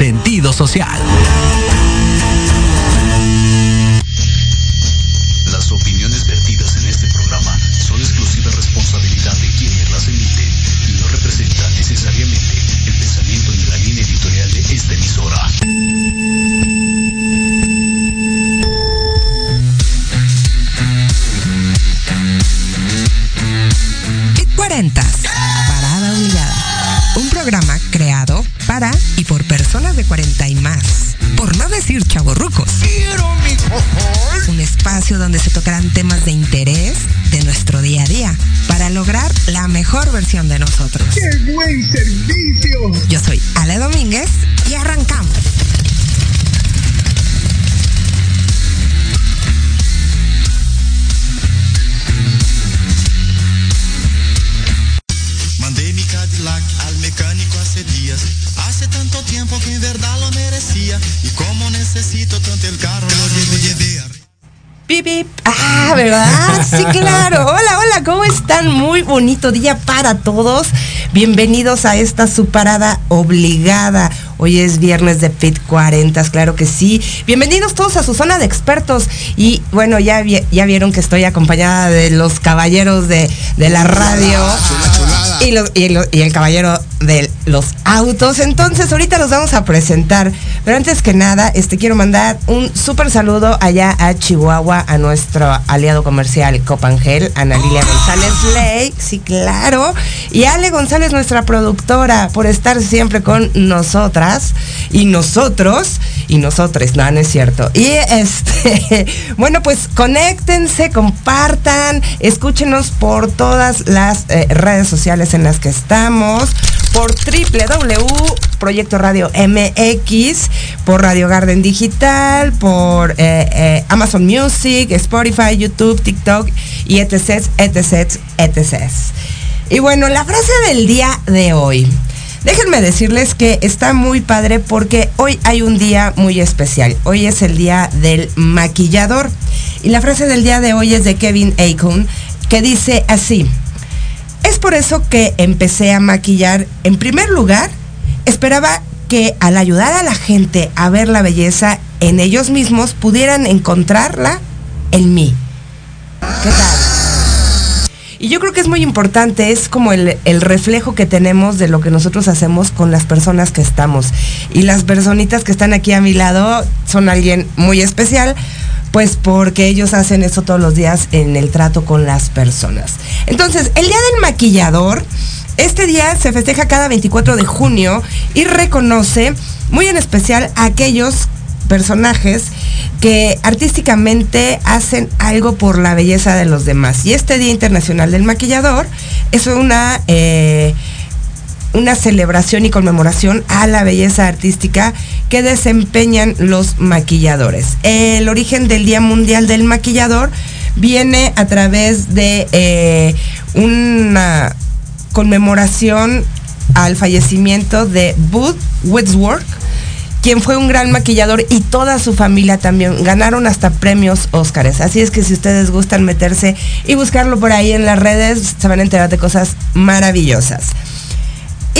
sentido social. y cómo necesito tanto el carro lo llevé Pip, pip. Ah, ¿verdad? Sí, claro. Hola, hola, ¿cómo están? Muy bonito día para todos. Bienvenidos a esta su parada obligada. Hoy es viernes de pit 40, claro que sí. Bienvenidos todos a su zona de expertos. Y bueno, ya, ya vieron que estoy acompañada de los caballeros de, de la radio. Y el caballero del los autos. Entonces, ahorita los vamos a presentar. Pero antes que nada, este quiero mandar un súper saludo allá a Chihuahua, a nuestro aliado comercial Copangel, Ana Lilia González Ley. Sí, claro. Y Ale González, nuestra productora, por estar siempre con nosotras y nosotros y nosotros, no, no es cierto. Y este, bueno, pues conéctense, compartan, escúchenos por todas las eh, redes sociales en las que estamos, por www Proyecto Radio MX, por Radio Garden Digital, por eh, eh, Amazon Music, Spotify, YouTube, TikTok y etc, etc, etc. Y bueno, la frase del día de hoy. Déjenme decirles que está muy padre porque hoy hay un día muy especial. Hoy es el día del maquillador. Y la frase del día de hoy es de Kevin Acon, que dice así. Es por eso que empecé a maquillar. En primer lugar, esperaba que al ayudar a la gente a ver la belleza en ellos mismos, pudieran encontrarla en mí. ¿Qué tal? Y yo creo que es muy importante, es como el, reflejo que tenemos de lo que nosotros hacemos con las personas que estamos. Y las personitas que están aquí a mi lado son alguien muy especial, pues porque ellos hacen eso todos los días en el trato con las personas. Entonces, el Día del Maquillador, este día se festeja cada 24 de junio y reconoce muy en especial a aquellos personajes que artísticamente hacen algo por la belleza de los demás. Y este Día Internacional del Maquillador es una, eh, una celebración y conmemoración a la belleza artística que desempeñan los maquilladores. El origen del Día Mundial del Maquillador viene a través de eh, una conmemoración al fallecimiento de Booth Whitworth, quien fue un gran maquillador y toda su familia también ganaron hasta premios Óscares. Así es que si ustedes gustan meterse y buscarlo por ahí en las redes, se van a enterar de cosas maravillosas.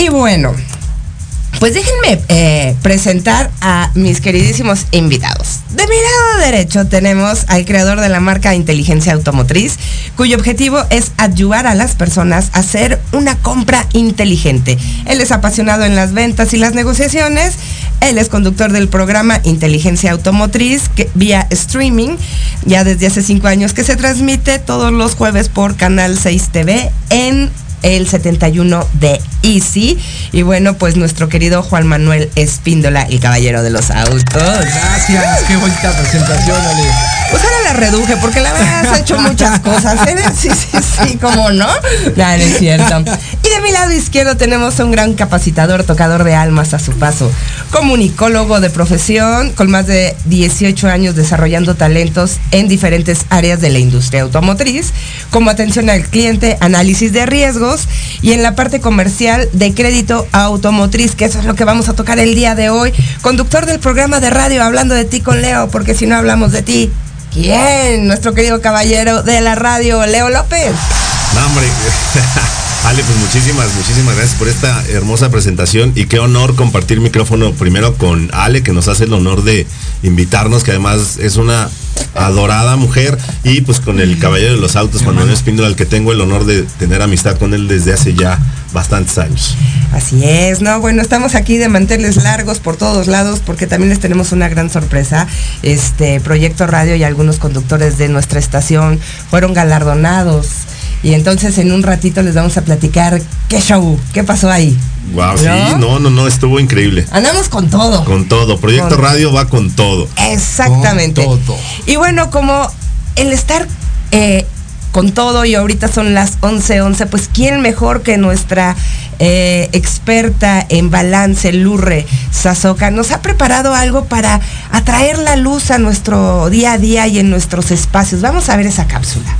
Y bueno, pues déjenme eh, presentar a mis queridísimos invitados. De mi lado derecho tenemos al creador de la marca Inteligencia Automotriz, cuyo objetivo es ayudar a las personas a hacer una compra inteligente. Él es apasionado en las ventas y las negociaciones. Él es conductor del programa Inteligencia Automotriz que, vía streaming, ya desde hace cinco años que se transmite todos los jueves por Canal 6 TV en el 71 de Easy. Y bueno, pues nuestro querido Juan Manuel Espíndola, el caballero de los autos. Gracias, qué bonita presentación, Ale. Pues ahora la reduje porque la verdad has hecho muchas cosas. ¿eh? Sí, sí, sí, como no. No, es cierto. Y de mi lado izquierdo tenemos a un gran capacitador, tocador de almas a su paso. Comunicólogo de profesión, con más de 18 años desarrollando talentos en diferentes áreas de la industria automotriz, como atención al cliente, análisis de riesgos y en la parte comercial de crédito automotriz, que eso es lo que vamos a tocar el día de hoy. Conductor del programa de radio Hablando de ti con Leo, porque si no hablamos de ti, ¿quién? Nuestro querido caballero de la radio, Leo López. No, hombre. Ale, pues muchísimas, muchísimas gracias por esta hermosa presentación y qué honor compartir micrófono primero con Ale, que nos hace el honor de invitarnos, que además es una adorada mujer, y pues con el caballero de los autos, Juan Manuel Espíndola, al que tengo el honor de tener amistad con él desde hace ya bastantes años. Así es, ¿no? Bueno, estamos aquí de manteles largos por todos lados porque también les tenemos una gran sorpresa. Este Proyecto Radio y algunos conductores de nuestra estación fueron galardonados y entonces en un ratito les vamos a platicar qué show, qué pasó ahí. Wow, sí, no, no, no, estuvo increíble. Andamos con todo. Con todo. Proyecto Radio va con todo. Exactamente. Y bueno, como el estar eh, con todo y ahorita son las 11:11, 11, pues quién mejor que nuestra eh, experta en balance, Lurre Sazoka, nos ha preparado algo para atraer la luz a nuestro día a día y en nuestros espacios. Vamos a ver esa cápsula.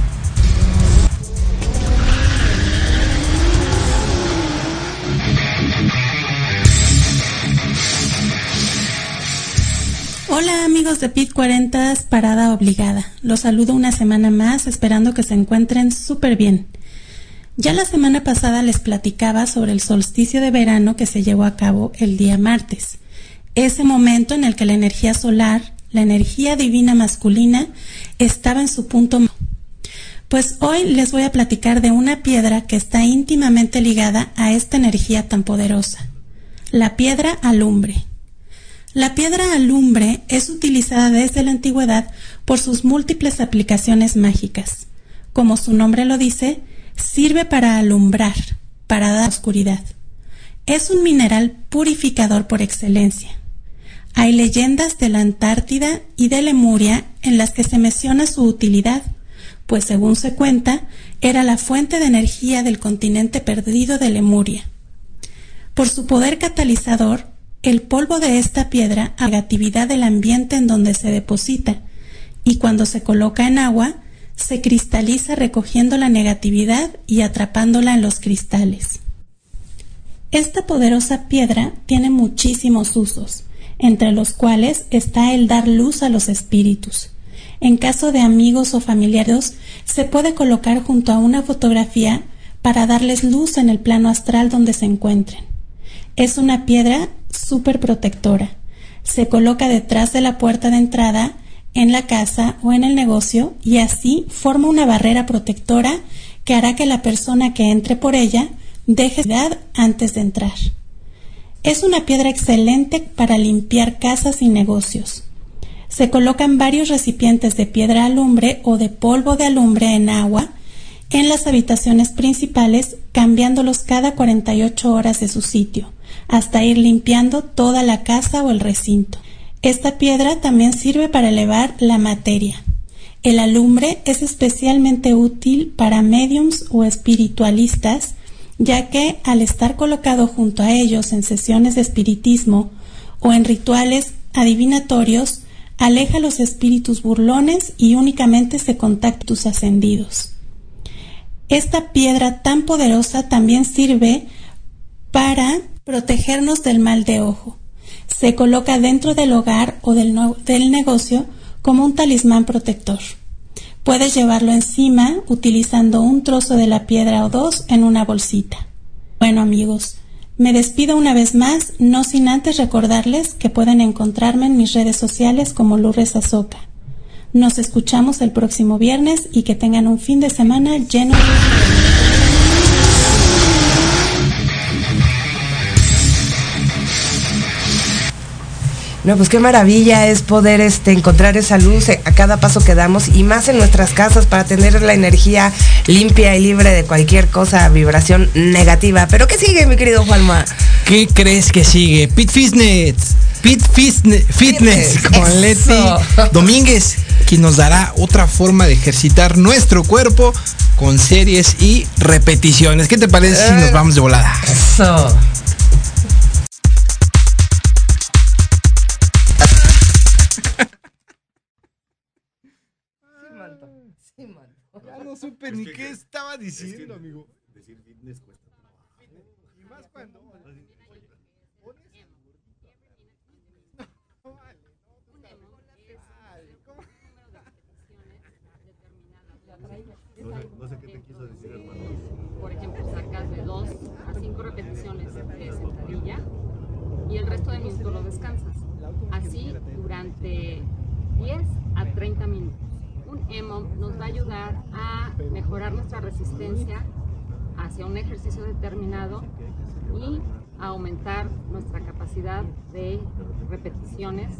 Hola amigos de Pit 40, parada obligada. Los saludo una semana más esperando que se encuentren súper bien. Ya la semana pasada les platicaba sobre el solsticio de verano que se llevó a cabo el día martes. ese momento en el que la energía solar, la energía divina masculina, estaba en su punto. Pues hoy les voy a platicar de una piedra que está íntimamente ligada a esta energía tan poderosa, la piedra alumbre. La piedra alumbre es utilizada desde la antigüedad por sus múltiples aplicaciones mágicas. Como su nombre lo dice, sirve para alumbrar, para dar oscuridad. Es un mineral purificador por excelencia. Hay leyendas de la Antártida y de Lemuria en las que se menciona su utilidad, pues según se cuenta, era la fuente de energía del continente perdido de Lemuria. Por su poder catalizador, el polvo de esta piedra a negatividad del ambiente en donde se deposita, y cuando se coloca en agua, se cristaliza recogiendo la negatividad y atrapándola en los cristales. Esta poderosa piedra tiene muchísimos usos, entre los cuales está el dar luz a los espíritus. En caso de amigos o familiares, se puede colocar junto a una fotografía para darles luz en el plano astral donde se encuentren. Es una piedra súper protectora. Se coloca detrás de la puerta de entrada en la casa o en el negocio y así forma una barrera protectora que hará que la persona que entre por ella deje edad antes de entrar. Es una piedra excelente para limpiar casas y negocios. Se colocan varios recipientes de piedra alumbre o de polvo de alumbre en agua en las habitaciones principales, cambiándolos cada 48 horas de su sitio, hasta ir limpiando toda la casa o el recinto. Esta piedra también sirve para elevar la materia. El alumbre es especialmente útil para mediums o espiritualistas, ya que al estar colocado junto a ellos en sesiones de espiritismo o en rituales adivinatorios, aleja los espíritus burlones y únicamente se contacta tus ascendidos. Esta piedra tan poderosa también sirve para protegernos del mal de ojo se coloca dentro del hogar o del, negocio como un talismán protector. Puedes llevarlo encima utilizando un trozo de la piedra o dos en una bolsita. Bueno amigos, me despido una vez más, no sin antes recordarles que pueden encontrarme en mis redes sociales como Lourdes Azoka. Nos escuchamos el próximo viernes y que tengan un fin de semana lleno de... No, pues qué maravilla es poder este, encontrar esa luz a cada paso que damos y más en nuestras casas para tener la energía limpia y libre de cualquier cosa, vibración negativa. Pero ¿qué sigue, mi querido Juanma? ¿Qué crees que sigue? Pit Fitness. Pit Fitness, Fitness con Leti Domínguez, quien nos dará otra forma de ejercitar nuestro cuerpo con series y repeticiones. ¿Qué te parece si nos vamos de volada? Eso. No supe ni qué estaba diciendo, amigo. Decir fitness cuesta Y más cuando. No sé qué te quiso decir, hermano. Por ejemplo, sacas de 2 a 5 repeticiones de sentadilla y el resto de minutos lo descansas. Así durante 10 a 30 minutos. Un EMOM nos va a ayudar a mejorar nuestra resistencia hacia un ejercicio determinado y a aumentar nuestra capacidad de repeticiones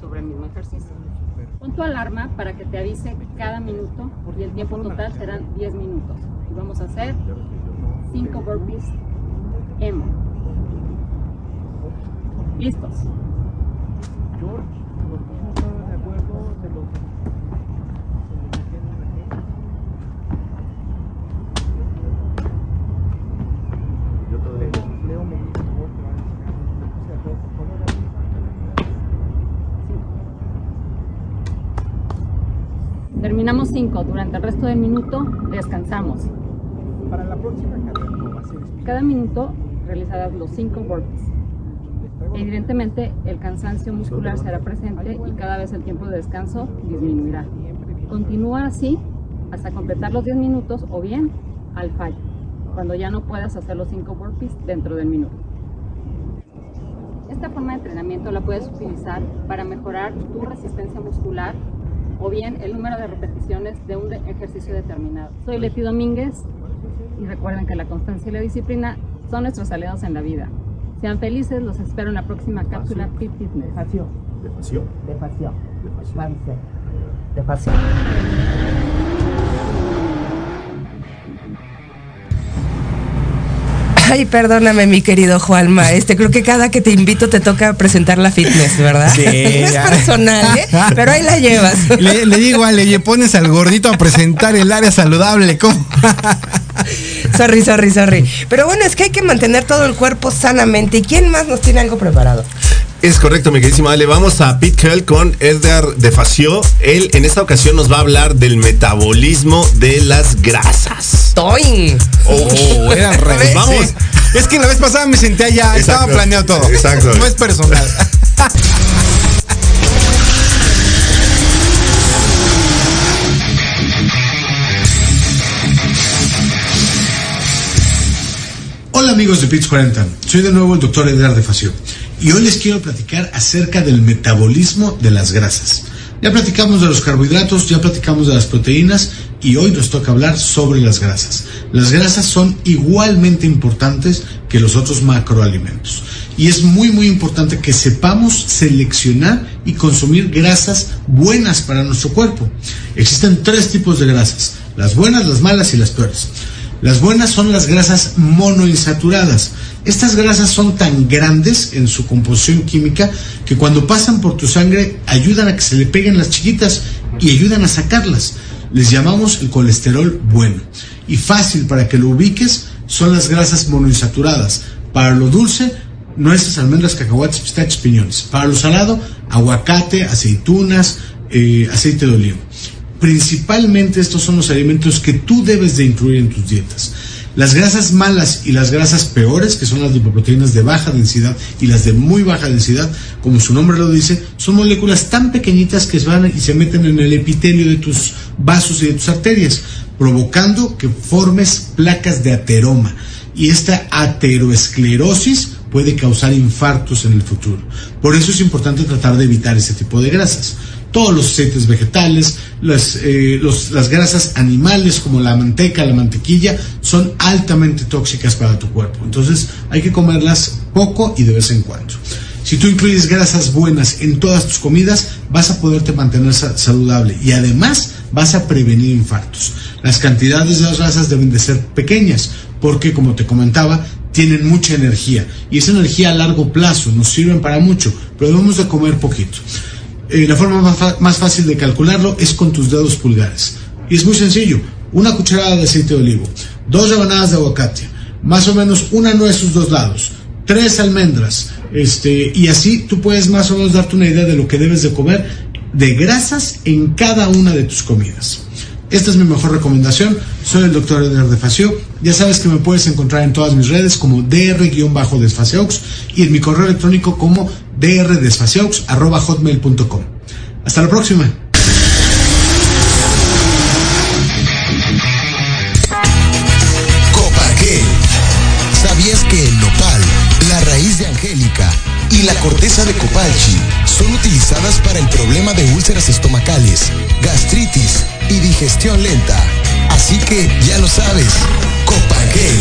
sobre el mismo ejercicio. Pon tu alarma para que te avise cada minuto y el tiempo total serán 10 minutos. Y vamos a hacer 5 burpees EMO. ¿Listos? 5. Durante el resto del minuto descansamos. Para la próxima cadena va a ser Cada minuto realizarás los 5 burpees. Evidentemente el cansancio muscular será presente y cada vez el tiempo de descanso disminuirá. Continúa así hasta completar los 10 minutos o bien al fallo, cuando ya no puedas hacer los 5 burpees dentro del minuto. Esta forma de entrenamiento la puedes utilizar para mejorar tu resistencia muscular o bien el número de repeticiones de un ejercicio determinado. Soy Leti Domínguez y recuerden que la constancia y la disciplina son nuestros aliados en la vida. Sean felices, los espero en la próxima cápsula Fit Fitness. Defacio. Defacio. Defacio. Ay, perdóname, mi querido Juanma. Este, creo que cada que te invito te toca presentar la fitness, ¿verdad? Sí, no es personal, ¿eh? Pero ahí la llevas. Le, le digo, Ale, le pones al gordito a presentar el área saludable. ¿Cómo? Sorry, sorry, sorry. Pero bueno, es que hay que mantener todo el cuerpo sanamente. ¿Y quién más nos tiene algo preparado? Es correcto, mi queridísima Ale. Vamos a Pit Curl con Edgar de Facio. Él en esta ocasión nos va a hablar del metabolismo de las grasas. ¡Toy! Oh, era. Pues vamos. Sí. Es que la vez pasada me senté allá, estaba planeado todo. Exacto. No es personal. Hola amigos de Pits 40, soy de nuevo el doctor Edgar de Facio y hoy les quiero platicar acerca del metabolismo de las grasas. Ya platicamos de los carbohidratos, ya platicamos de las proteínas y hoy nos toca hablar sobre las grasas. Las grasas son igualmente importantes que los otros macroalimentos y es muy muy importante que sepamos seleccionar y consumir grasas buenas para nuestro cuerpo. Existen tres tipos de grasas, las buenas, las malas y las peores. Las buenas son las grasas monoinsaturadas. Estas grasas son tan grandes en su composición química que cuando pasan por tu sangre ayudan a que se le peguen las chiquitas y ayudan a sacarlas. Les llamamos el colesterol bueno. Y fácil para que lo ubiques son las grasas monoinsaturadas. Para lo dulce, nueces, almendras, cacahuates, pistachos, piñones. Para lo salado, aguacate, aceitunas, eh, aceite de olivo. Principalmente estos son los alimentos que tú debes de incluir en tus dietas. Las grasas malas y las grasas peores, que son las lipoproteínas de baja densidad y las de muy baja densidad, como su nombre lo dice, son moléculas tan pequeñitas que se van y se meten en el epitelio de tus vasos y de tus arterias, provocando que formes placas de ateroma. Y esta ateroesclerosis puede causar infartos en el futuro. Por eso es importante tratar de evitar ese tipo de grasas todos los aceites vegetales, las, eh, las grasas animales como la manteca, la mantequilla, son altamente tóxicas para tu cuerpo. Entonces hay que comerlas poco y de vez en cuando. Si tú incluyes grasas buenas en todas tus comidas, vas a poderte mantener sa- saludable y además vas a prevenir infartos. Las cantidades de las grasas deben de ser pequeñas porque, como te comentaba, tienen mucha energía y esa energía a largo plazo nos sirven para mucho, pero debemos de comer poquito. La forma más, más fácil de calcularlo es con tus dedos pulgares. Y es muy sencillo. Una cucharada de aceite de olivo, dos rebanadas de aguacate, más o menos una nuez sus dos lados, tres almendras, este, y así tú puedes más o menos darte una idea de lo que debes de comer de grasas en cada una de tus comidas. Esta es mi mejor recomendación. Soy el doctor Edgar de Facio. Ya sabes que me puedes encontrar en todas mis redes como dr-desfaciox y en mi correo electrónico como drdesfaciox.hotmail.com. Hasta la próxima. Copargel. ¿Sabías que el nopal, la raíz de angélica y la corteza de copalchi son utilizadas para el problema de úlceras estomacales, gastritis y digestión lenta? Así que ya lo sabes, Copargel,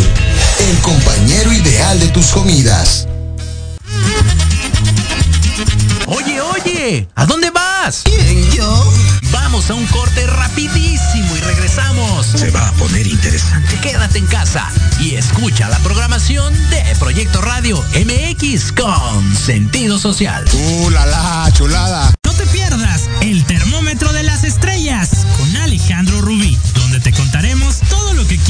el compañero ideal de tus comidas. Oye, oye, ¿a dónde vas? ¿Quién, yo? Vamos a un corte rapidísimo y regresamos. Se va a poner interesante. Quédate en casa y escucha la programación de Proyecto Radio MX con sentido social. ¡Uh, la, la, chulada! No te pierdas el termómetro de las estrellas con Alejandro Rubí,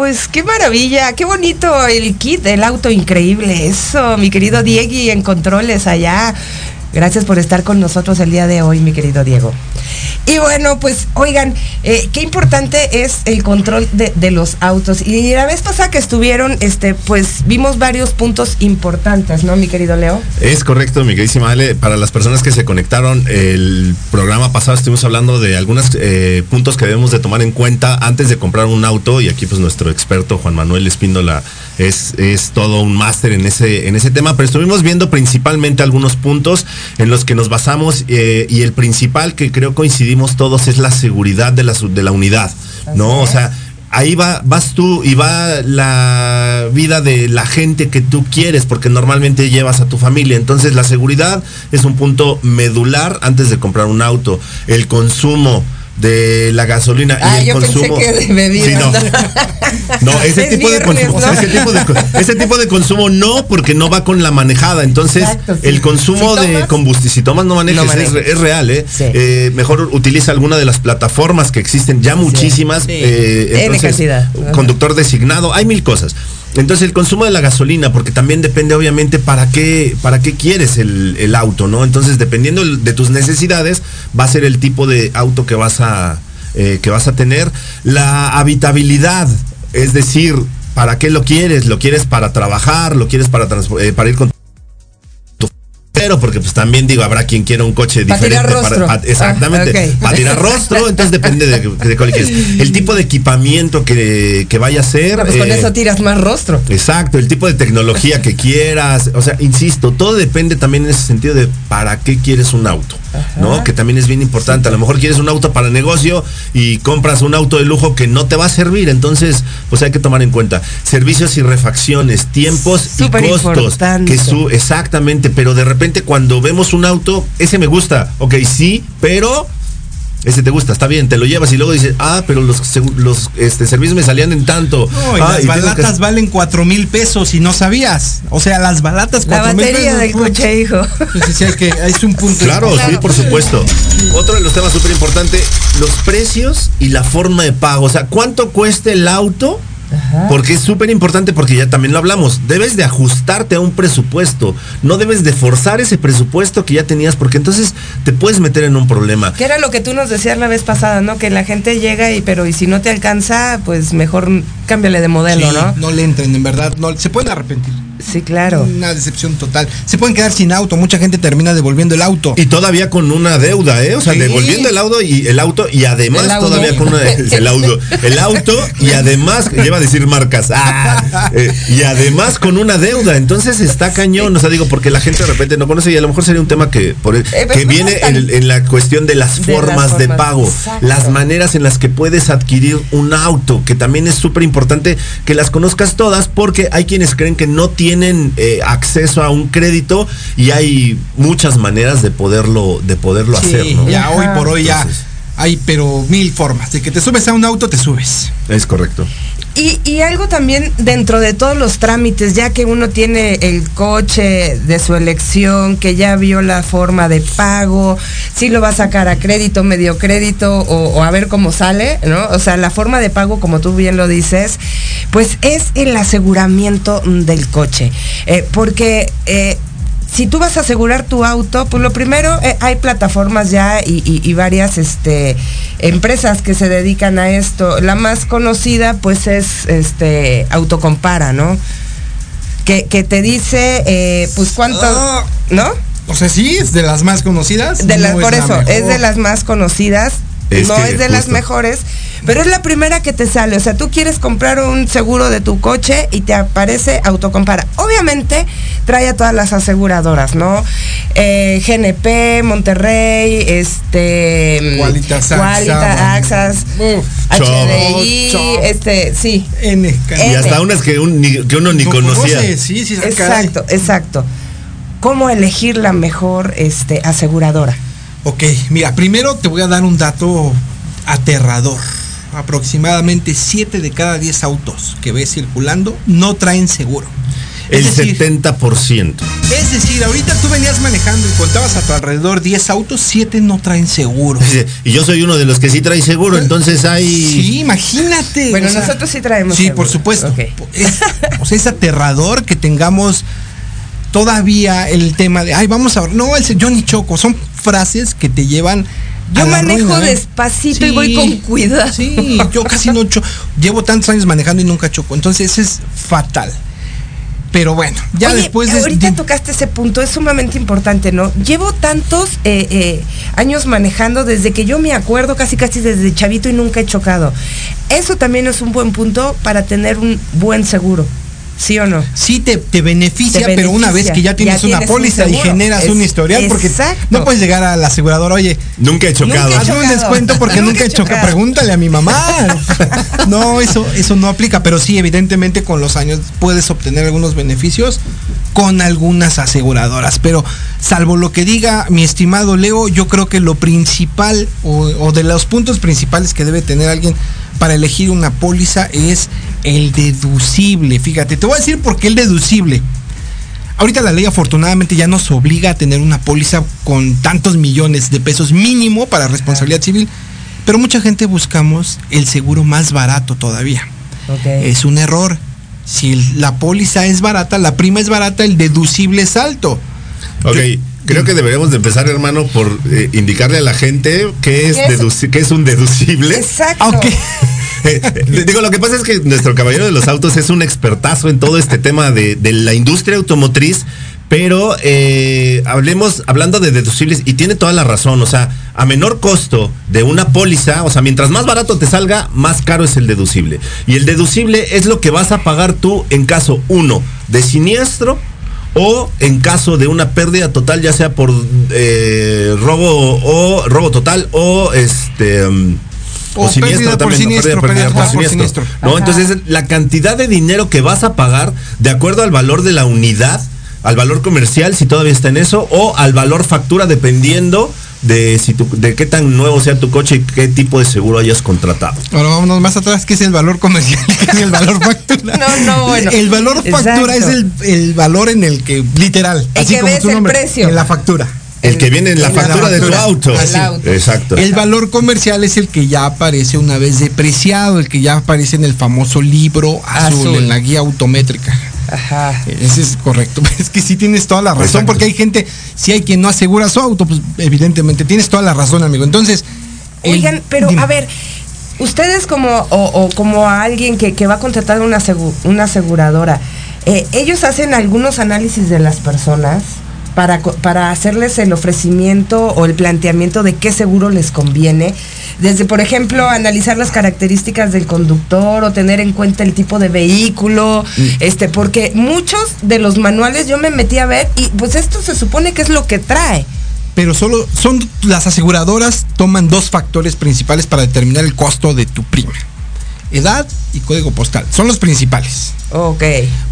Pues qué maravilla, qué bonito el kit, el auto increíble. Eso, mi querido Diegui en controles allá. Gracias por estar con nosotros el día de hoy, mi querido Diego. Y bueno, pues oigan, eh, qué importante es el control de, de, los autos. Y la vez pasada que estuvieron, este, pues vimos varios puntos importantes, ¿no, mi querido Leo? Es correcto, mi queridísima Ale. Para las personas que se conectaron, el programa pasado estuvimos hablando de algunos eh, puntos que debemos de tomar en cuenta antes de comprar un auto. Y aquí pues nuestro experto Juan Manuel Espíndola es, es todo un máster en ese, en ese tema. Pero estuvimos viendo principalmente algunos puntos en los que nos basamos eh, y el principal que creo coincidimos todos es la seguridad de la, de la unidad, ¿no? O sea, ahí va, vas tú y va la vida de la gente que tú quieres, porque normalmente llevas a tu familia. Entonces la seguridad es un punto medular antes de comprar un auto. El consumo de la gasolina ah, y el yo consumo. Pensé que de bebidas. Sí, no. no, ese Es tipo de consumo, ¿no? ese tipo de, ese tipo de consumo no, porque no va con la manejada. Entonces, Exacto, sí. el consumo Si de combustible, si tomas no manejes, no es, real, ¿eh? Sí. Eh, Mejor utiliza alguna de las plataformas que existen, ya muchísimas. Eh, N entonces, cantidad. Conductor designado, hay mil cosas. Entonces el consumo de la gasolina, porque también depende obviamente para qué, para qué quieres el, el auto, ¿no? Entonces dependiendo de tus necesidades, va a ser el tipo de auto que vas a, eh, que vas a tener. La habitabilidad, es decir, ¿para qué lo quieres? ¿Lo quieres para trabajar? ¿Lo quieres para, eh, para ir con pero porque pues también digo, habrá quien quiera un coche Pa' diferente. tirar rostro. para- exactamente. Ah, ok. Para tirar rostro, entonces depende de, de cuál quieres. El tipo de equipamiento que, que vaya a ser. Pues con eh, eso tiras más rostro. Exacto, el tipo de tecnología que quieras, o sea, insisto, todo depende también en ese sentido de para qué quieres un auto, ¿no? Que también es bien importante. A lo mejor quieres un auto para negocio y compras un auto de lujo que no te va a servir, entonces, pues hay que tomar en cuenta servicios y refacciones, tiempos Súper y costos. importante. Que su, exactamente, pero de repente cuando vemos un auto, ese me gusta, ok, sí, pero ese te gusta, está bien, te lo llevas y luego dices, ah, pero los, los este, servicios me salían en tanto. No, y Ah, las y tengo que- balatas valen cuatro mil pesos y no sabías. O sea, las balatas La cuatro mil batería pesos. del coche, hijo. Pues sí, que, es un punto. Claro, importante. sí, por supuesto. Otro de los temas súper importante, los precios y la forma de pago. O sea, ¿cuánto cuesta el auto? Porque es súper importante porque ya también lo hablamos. Debes de ajustarte a un presupuesto. No debes de forzar ese presupuesto que ya tenías porque entonces te puedes meter en un problema. Que era lo que tú nos decías la vez pasada, ¿no? Que la gente llega y, pero y si no te alcanza, pues mejor cámbiale de modelo, Sí, ¿no? no le entren, en verdad. No, se pueden arrepentir. Sí, claro. Una decepción total. Se pueden quedar sin auto. Mucha gente termina devolviendo el auto. Y todavía con una deuda, ¿eh? O sea, Sí. devolviendo el auto y el auto y además todavía con una, el auto, el auto y además lleva a decir marcas. Ah, eh, y además con una deuda. Entonces está cañón, o sea, digo porque la gente de repente no conoce y a lo mejor sería un tema que por el- Eh, pues que no viene en, en la cuestión de las De las formas de pago, exacto. las maneras en las que puedes adquirir un auto, que también es súper importante que las conozcas todas porque hay quienes creen que no tienen eh, acceso a un crédito y hay muchas maneras de poderlo de poderlo Sí, hacer, ¿no? ya hoy por hoy ya Entonces, hay pero mil formas. De que te subes a un auto, te subes. es correcto. Y, algo también dentro de todos los trámites, ya que uno tiene el coche de su elección, que ya vio la forma de pago, si lo va a sacar a crédito, medio crédito o, a ver cómo sale, ¿no? O sea, la forma de pago, como tú bien lo dices, pues es el aseguramiento del coche. Eh, porque... eh, si tú vas a asegurar tu auto, pues lo primero, eh, hay plataformas ya y, y- y varias este, empresas que se dedican a esto. La más conocida, pues, es este Autocompara, ¿no? Que, que te dice, eh, pues, cuánto, Ah. ¿no? O sea, sí, es de las más conocidas. De las, no por eso, es de las más conocidas, Es no es de las mejores, pero es la primera que te sale. O sea, tú quieres comprar un seguro de tu coche y te aparece Autocompara. Obviamente trae a todas las aseguradoras, ¿no? Eh, GNP, Monterrey, este... Qualitas, Qualita, AXA, Axas, Uf. HDI, este, sí. NK. Y hasta unas que, un- ni- que uno ni No conocía. conoce, Sí, sí, ah, caray. Exacto, exacto. ¿Cómo elegir la mejor este, aseguradora? Ok, mira, primero te voy a dar un dato aterrador. Aproximadamente 7 de cada 10 autos que ves circulando no traen seguro. El Es decir, 70%. es decir, ahorita tú venías manejando y contabas a tu alrededor 10 autos, 7 no traen seguro. Y yo soy uno de los que sí trae seguro, entonces hay. Sí, imagínate. Bueno, o sea, nosotros sí traemos Sí, seguro. por supuesto. Es, o sea, es aterrador que tengamos todavía el tema de, ay, vamos a... No, el yo ni choco. Son frases que te llevan... Yo manejo ruina, ¿eh? despacito y voy con cuidado. Sí, yo casi no choco. Llevo tantos años manejando y nunca choco. Entonces es fatal. Pero bueno, ya Oye, después de... ahorita tocaste ese punto, es sumamente importante, ¿no? Llevo tantos eh, eh, años manejando desde que yo me acuerdo, casi casi desde chavito y nunca he chocado. Eso también es un buen punto para tener un buen seguro, ¿sí o no? Sí te, te beneficia, Te pero una vez que ya tienes Ya una un póliza y generas Es- un historial, porque exacto. no puedes llegar a la aseguradora, oye, Nunca he chocado. Hazme un descuento porque Nunca nunca he he chocado. chocado. Pregúntale a mi mamá. No, eso, eso no aplica, pero sí, evidentemente con los años puedes obtener algunos beneficios con algunas aseguradoras. Pero salvo lo que diga mi estimado Leo, yo creo que lo principal o, o de los puntos principales que debe tener alguien para elegir una póliza es el deducible. Fíjate, te voy a decir por qué el deducible. Ahorita la ley afortunadamente ya nos obliga a tener una póliza con tantos millones de pesos mínimo para responsabilidad civil, pero mucha gente buscamos el seguro más barato todavía. Es un error. Si la póliza es barata, la prima es barata, el deducible es alto. Ok, creo que deberíamos de empezar, hermano, por eh, indicarle a la gente qué es, ¿Qué es? deduci- qué es un deducible. Exacto. Aunque Eh, Digo, lo que pasa es que nuestro caballero de los autos es un expertazo en todo este tema de, de la industria automotriz, pero eh, hablemos, hablando de deducibles, y tiene toda la razón, o sea, a menor costo de una póliza, o sea, mientras más barato te salga, más caro es el deducible. Y el deducible es lo que vas a pagar tú en caso, uno, de siniestro, o en caso de una pérdida total, ya sea por eh, robo o robo total o este mm, O pérdida por siniestro, pérdida por siniestro. ¿no? Entonces la cantidad de dinero que vas a pagar de acuerdo al valor de la unidad, al valor comercial, si todavía está en eso, o al valor factura dependiendo de si tu- de qué tan nuevo sea tu coche y qué tipo de seguro hayas contratado. Ahora vámonos más atrás, que es el valor comercial, que es el valor factura. No, no, bueno. El valor factura Exacto. es el, el valor en el que, literal, El así que como ves tu el precio. en la factura. El que viene en la En la factura de tu factura. auto. Así. El auto. Exacto. El valor comercial es el que ya aparece una vez depreciado, el que ya aparece en el famoso libro azul, Azul. en la guía autométrica. Ajá. Ese es correcto. Es que sí tienes toda la razón, Exacto. porque hay gente, si hay quien no asegura su auto, pues evidentemente tienes toda la razón, amigo. Entonces, Oigan, pero dime. a ver, ustedes como o, o como a alguien que, que va a contratar una, una aseguradora, eh, ellos hacen algunos análisis de las personas para, para hacerles el ofrecimiento o el planteamiento de qué seguro les conviene. Desde, por ejemplo, analizar las características del conductor o tener en cuenta el tipo de vehículo, este, porque muchos de los manuales yo me metí a ver y pues esto se supone que es lo que trae. pero solo son las aseguradoras toman dos factores principales para determinar el costo de tu prima. Edad y código postal. Son los principales. Ok.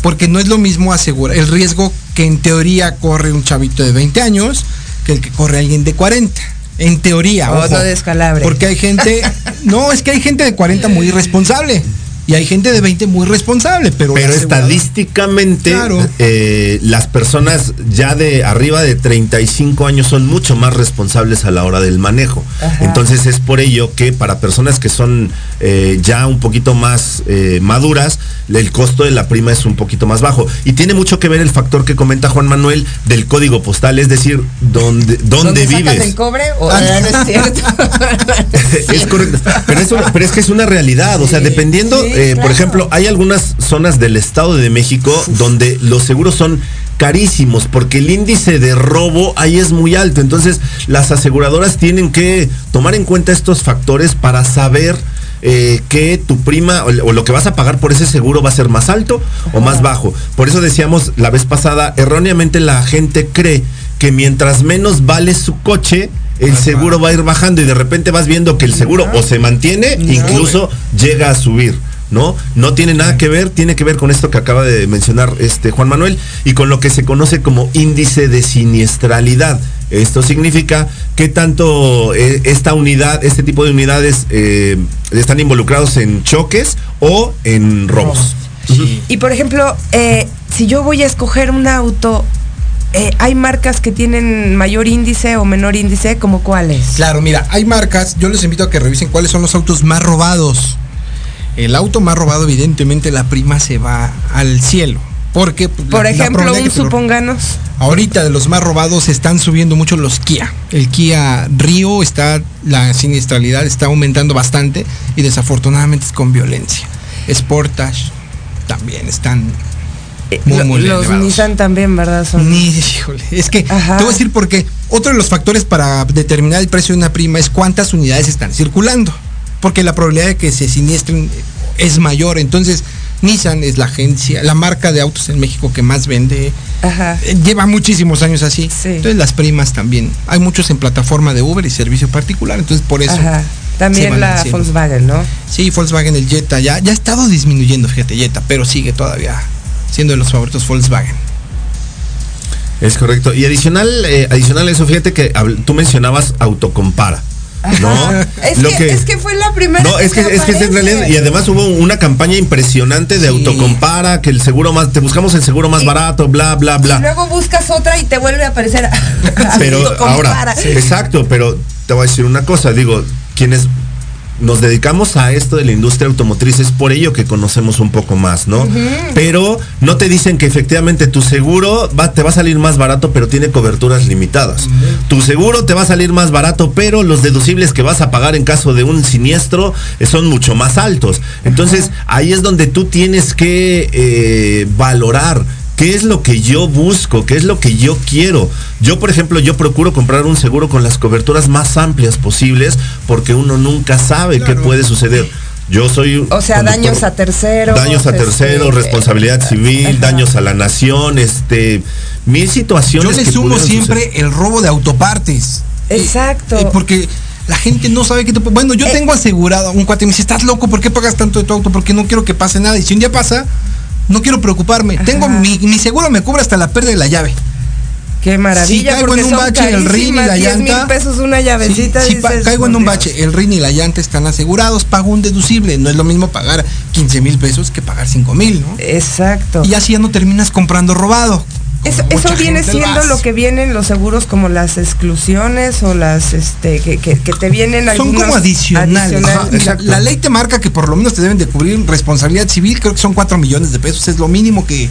Porque no es lo mismo asegurar el riesgo que en teoría corre un chavito de 20 años que el que corre alguien de 40. En teoría. Otro ojo. descalabre. Porque hay gente, no, es que hay gente de 40 muy irresponsable. Y hay gente de 20 muy responsable, pero... Pero estadísticamente, Claro. eh, las personas ya de arriba de 35 años son mucho más responsables a la hora del manejo. Ajá. Entonces es por ello que para personas que son eh, ya un poquito más eh, maduras, el costo de la prima es un poquito más bajo. Y tiene mucho que ver el factor que comenta Juan Manuel del código postal, es decir, dónde, dónde, sacas vives. el cobre? O, Ah, no, es cierto. Es correcto. Pero es, una- pero es que es una realidad. O sea, dependiendo, sí, eh, por ejemplo, hay algunas zonas del Estado de México donde los seguros son carísimos porque el índice de robo ahí es muy alto. Entonces, las aseguradoras tienen que tomar en cuenta estos factores para saber eh, que tu prima o, o lo que vas a pagar por ese seguro va a ser más alto o más bajo. Por eso decíamos la vez pasada, erróneamente la gente cree que mientras menos vale su coche, el seguro va a ir bajando y de repente vas viendo que el seguro o se mantiene, incluso llega a subir. ¿No? No tiene nada que ver, tiene que ver con esto que acaba de mencionar este Juan Manuel y con lo que se conoce como índice de siniestralidad. Esto significa que tanto eh, esta unidad, este tipo de unidades eh, están involucrados en choques o en robos. Y por ejemplo, eh, si yo voy a escoger un auto, eh, ¿hay marcas que tienen mayor índice o menor índice? ¿Como cuáles? Claro, mira, hay marcas, yo les invito a que revisen cuáles son los autos más robados. El auto más robado, evidentemente, la prima se va al cielo. Porque, pues, la- Por la ejemplo, un que supónganos. Ahorita de los más robados están subiendo mucho los Kia. El Kia Río está, la siniestralidad está aumentando bastante y desafortunadamente es con violencia. Sportage también están muy, Lo- muy los elevados. Nissan también, ¿verdad? Son... Ni, híjole, es que te voy a decir por qué. Otro de los factores para determinar el precio de una prima es cuántas unidades están circulando. Porque la probabilidad de que se siniestren es mayor. Entonces, Nissan es la agencia, la marca de autos en México que más vende. Ajá. Eh, Lleva muchísimos años así. Entonces las primas también. Hay muchos en plataforma de Uber y servicio particular. Entonces por eso. Ajá. También la. Volkswagen, ¿no? Sí, Volkswagen, el Jetta, ya, ya ha estado disminuyendo, fíjate, Jetta, pero sigue todavía siendo de los favoritos Volkswagen. Es correcto. Y adicional, eh, adicional a eso, fíjate que tú mencionabas autocompara. ¿No? Es, Lo que, es que fue la primera No, es que, es que es en aparece. realidad, y además hubo una campaña impresionante de autocompara, que el seguro más, te buscamos el seguro más barato, bla, bla, Y bla. luego buscas otra y te vuelve a aparecer. Pero ahora, exacto, pero te voy a decir una cosa, digo, quienes nos dedicamos a esto de la industria automotriz es por ello que conocemos un poco más, ¿no? Pero no te dicen que efectivamente tu seguro va, te va a salir más barato, pero tiene coberturas limitadas. Tu seguro te va a salir más barato, pero los deducibles que vas a pagar en caso de un siniestro eh, son mucho más altos. Entonces, ahí es donde tú tienes que eh, valorar ¿Qué es lo que yo busco? ¿Qué es lo que yo quiero? Yo, por ejemplo, yo procuro comprar un seguro con las coberturas más amplias posibles porque uno nunca sabe qué puede suceder. Yo soy O sea, daños a terceros. daños a este, terceros, responsabilidad civil, daños a la nación, este, mil situaciones. Yo le que sumo siempre suceder. el robo de autopartes. Exacto. Eh, porque la gente no sabe qué te... Bueno, yo tengo asegurado a un cuate y me dice, estás loco, ¿por qué pagas tanto de tu auto? Porque no quiero que pase nada. Y si un día pasa, no quiero preocuparme. Tengo mi, mi seguro me cubre hasta la pérdida de la llave. Qué maravilla. Si caigo en un bache, el rin y la 10 mil llanta. pesos una llavecita. Si dices, caigo en un "Por bache, el rin y la llanta están asegurados, pago un deducible. No es lo mismo pagar 15 mil pesos que pagar 5 mil, ¿no? Exacto. Y así ya no terminas comprando robado. Eso, viene siendo lo que vienen los seguros como las exclusiones o las este que, que, que te vienen Son como adicionales. adicionales. Ajá, Mira, la ley te marca que por lo menos te deben de cubrir responsabilidad civil, creo que son 4 millones de pesos, es lo mínimo que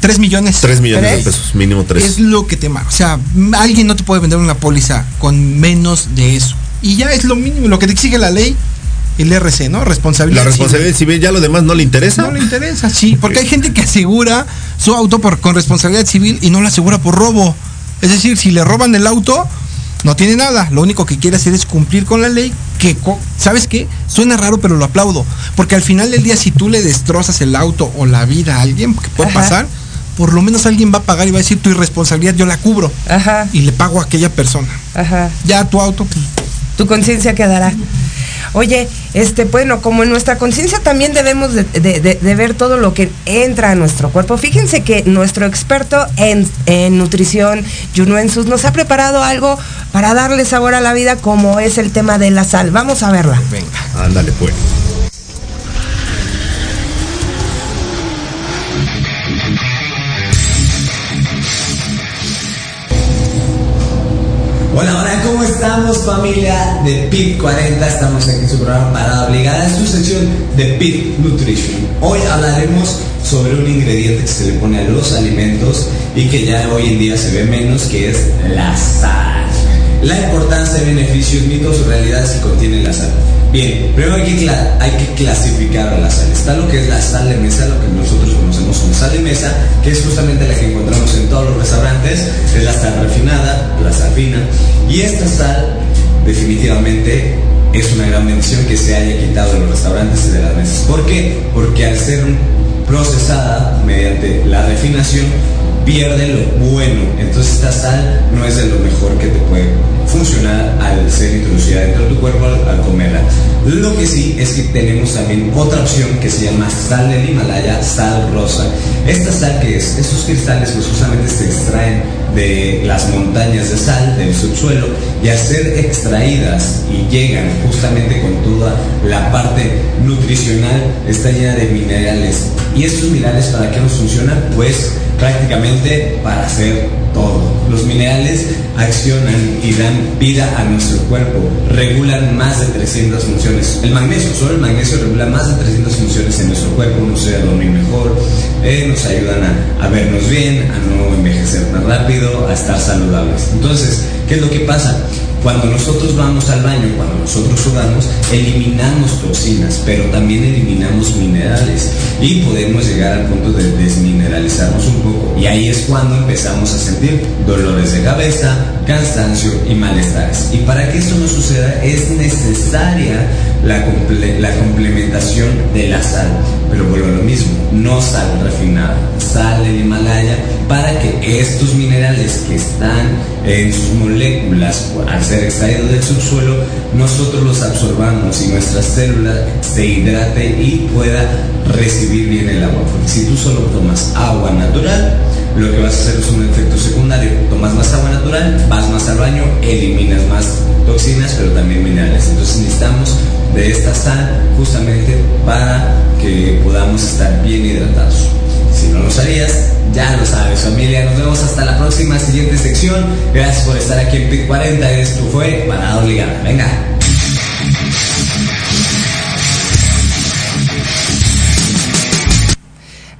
3 millones. 3 millones de pesos, mínimo 3. Es lo que te marca. O sea, alguien no te puede vender una póliza con menos de eso. Y ya es lo mínimo, lo que te exige la ley, el RC, ¿no? Responsabilidad La responsabilidad civil ya lo demás no le interesa. No le interesa, sí, porque hay gente que asegura su auto por, con responsabilidad civil y no lo asegura por robo. Es decir, si le roban el auto, no tiene nada. Lo único que quiere hacer es cumplir con la ley. Que, ¿sabes qué? Suena raro, pero lo aplaudo. Porque al final del día, si tú le destrozas el auto o la vida a alguien, que puede Ajá. pasar, por lo menos alguien va a pagar y va a decir tu irresponsabilidad, yo la cubro. Ajá. Y le pago a aquella persona. Ajá. Ya tu auto, pues, Tu conciencia quedará. Oye, este, bueno, como en nuestra conciencia también debemos de, ver todo lo que entra a nuestro cuerpo. Fíjense que nuestro experto en, en nutrición, Junuensus, nos ha preparado algo para darle sabor a la vida, como es el tema de la sal. Vamos a verla. Venga. Ándale, pues. Familia de PIT 40? Estamos aquí en su programa Parada Obligada, en su sección de PIT Nutrition. Hoy hablaremos sobre un ingrediente que se le pone a los alimentos y que ya hoy en día se ve menos, que es la sal. La importancia, beneficios, mitos o realidades que contiene la sal. Bien, primero hay que, hay que clasificar a la sal. Está lo que es la sal de mesa, lo que nosotros conocemos como sal de mesa, que es justamente la que encontramos en todos los restaurantes, es la sal refinada, la sal fina. Y esta sal definitivamente es una gran bendición que se haya quitado de los restaurantes y de las mesas. ¿Por qué? Porque al ser procesada mediante la refinación, pierde lo bueno. Entonces esta sal no es de lo mejor que te puede funcionar al ser introducida dentro de tu cuerpo al, comerla. Lo que sí es que tenemos también otra opción que se llama sal del Himalaya, sal rosa. Esta sal que es, estos cristales pues justamente se extraen de las montañas de sal del subsuelo y al ser extraídas y llegan justamente con toda la parte nutricional está llena de minerales. ¿Y estos minerales para qué nos funcionan? Pues prácticamente para hacer todo. Los minerales accionan y dan vida a nuestro cuerpo, regulan más de 300 funciones. El magnesio, solo el magnesio regula más de 300 funciones en nuestro cuerpo, nos ayuda a dormir mejor, eh, nos ayudan a, a vernos bien, a no envejecer tan rápido, a estar saludables. Entonces, ¿qué es lo que pasa? Cuando nosotros vamos al baño, cuando nosotros sudamos, eliminamos toxinas, pero también eliminamos minerales y podemos llegar al punto de desmineralizarnos un poco. Y ahí es cuando empezamos a sentir dolores de cabeza, cansancio y malestares. Y para que esto no suceda es necesaria la, la complementación de la sal. Pero vuelvo a lo mismo, no sal refinada, sal del Himalaya para que estos minerales que están en sus moléculas al ser extraídos del subsuelo, nosotros los absorbamos y nuestra célula se hidrate y pueda recibir bien el agua. Porque si tú solo tomas agua natural, lo que vas a hacer es un efecto secundario. Tomas más agua natural, vas más al baño, eliminas más toxinas, pero también minerales. Entonces necesitamos de esta sal justamente para que podamos estar bien hidratados. Si no lo sabías, ya lo sabes, familia. Nos vemos hasta la próxima siguiente sección. Gracias por estar aquí en PIT 40. Esto fue Parada Obligada. Venga.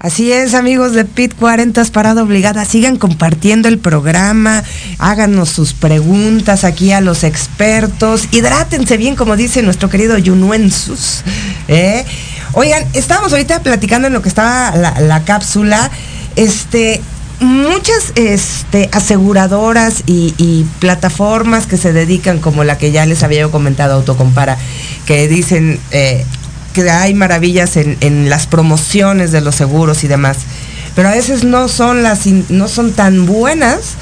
Así es, amigos de PIT 40 Parada Obligada. Sigan compartiendo el programa, háganos sus preguntas aquí a los expertos. Hidrátense bien, como dice nuestro querido Yunuensus. ¿eh? Oigan, estábamos ahorita platicando en lo que estaba la, cápsula. Este, muchas este, aseguradoras y, plataformas que se dedican, como la que ya les había comentado, Autocompara, que dicen, eh, que hay maravillas en, las promociones de los seguros y demás, pero a veces no son las no son tan buenas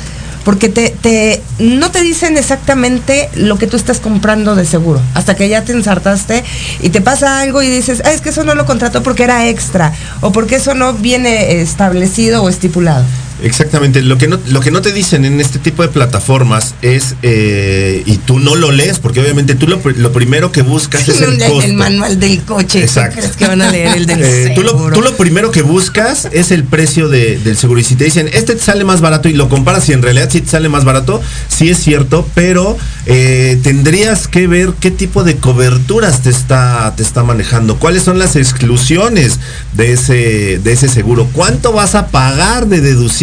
porque te, no te dicen exactamente lo que tú estás comprando de seguro, hasta que ya te ensartaste y te pasa algo y dices, ah, es que eso no lo contrató porque era extra, o porque eso no viene establecido o estipulado. Exactamente, lo que no, lo que no te dicen en este tipo de plataformas es, eh, y tú no lo lees, porque obviamente tú lo, primero que buscas es el costo. el manual del coche. Exacto. ¿Crees que van a leer el del eh, tú, lo, primero que buscas es el precio del seguro. Y si te dicen, este te sale más barato y lo comparas y en realidad sí te sale más barato, sí es cierto, pero eh, tendrías que ver qué tipo de coberturas te está, te está manejando, cuáles son las exclusiones de ese, de ese seguro, cuánto vas a pagar de deducir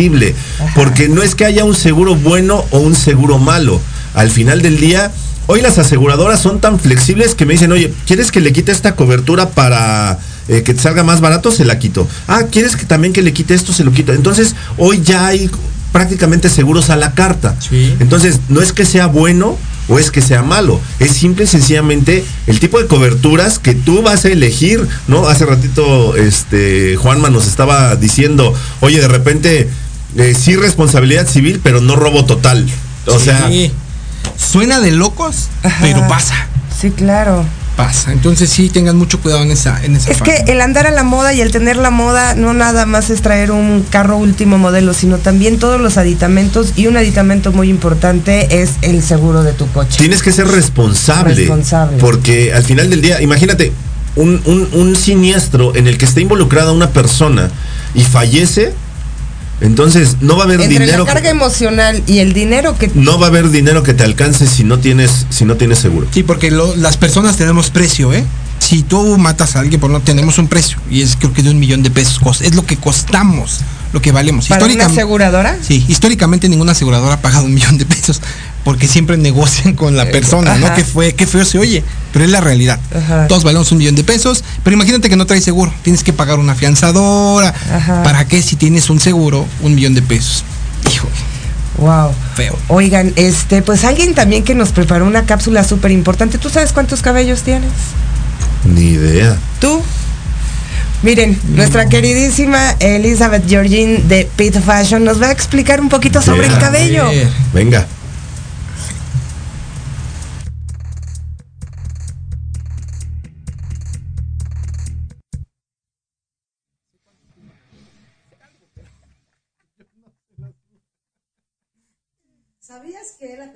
porque no es que haya un seguro bueno o un seguro malo. Al final del día, hoy las aseguradoras son tan flexibles que me dicen, oye, ¿quieres que le quite esta cobertura para eh, que te salga más barato? Se la quito. Ah, ¿quieres que también que le quite esto? Se lo quito. Entonces, hoy ya hay prácticamente seguros a la carta. Entonces, no es que sea bueno o es que sea malo. Es simple y sencillamente el tipo de coberturas que tú vas a elegir, ¿no? Hace ratito, este, Juanma nos estaba diciendo, oye, de repente eh, sí responsabilidad civil, pero no robo total. O sea, suena de locos, pero pasa. Sí, claro. Pasa. Entonces sí, tengan mucho cuidado en esa, en esa Es que el andar a la moda y el tener la moda no nada más es traer un carro último modelo, sino también todos los aditamentos y un aditamento muy importante es el seguro de tu coche. Tienes que ser responsable. Responsable. Porque al final del día, imagínate, un, un siniestro en el que está involucrada una persona y fallece, Entonces, no va a haber Entre dinero. la carga que- emocional y el dinero que no va a haber dinero que te alcance si no tienes, si no tienes seguro. Sí, porque lo- las personas tenemos precio, ¿eh? Si tú matas a alguien, pues no tenemos un precio. Y es creo que de un millón de pesos. Es lo que costamos, lo que valemos. para una aseguradora. Sí, históricamente ninguna aseguradora ha pagado un millón de pesos porque siempre negocian con la persona, ¿no? Que fue, qué feo se oye, pero es la realidad. Ajá. Todos valemos un millón de pesos, pero imagínate que no traes seguro, tienes que pagar una fianzadora. Ajá. ¿Para qué si tienes un seguro, un millón de pesos? Hijo, Wow. feo. Oigan, este, pues alguien también que nos preparó una cápsula súper importante. ¿Tú sabes cuántos cabellos tienes? Ni idea. ¿Tú? Miren, nuestra queridísima Elizabeth Georgine de Pit Fashion nos va a explicar un poquito sobre el cabello. Venga.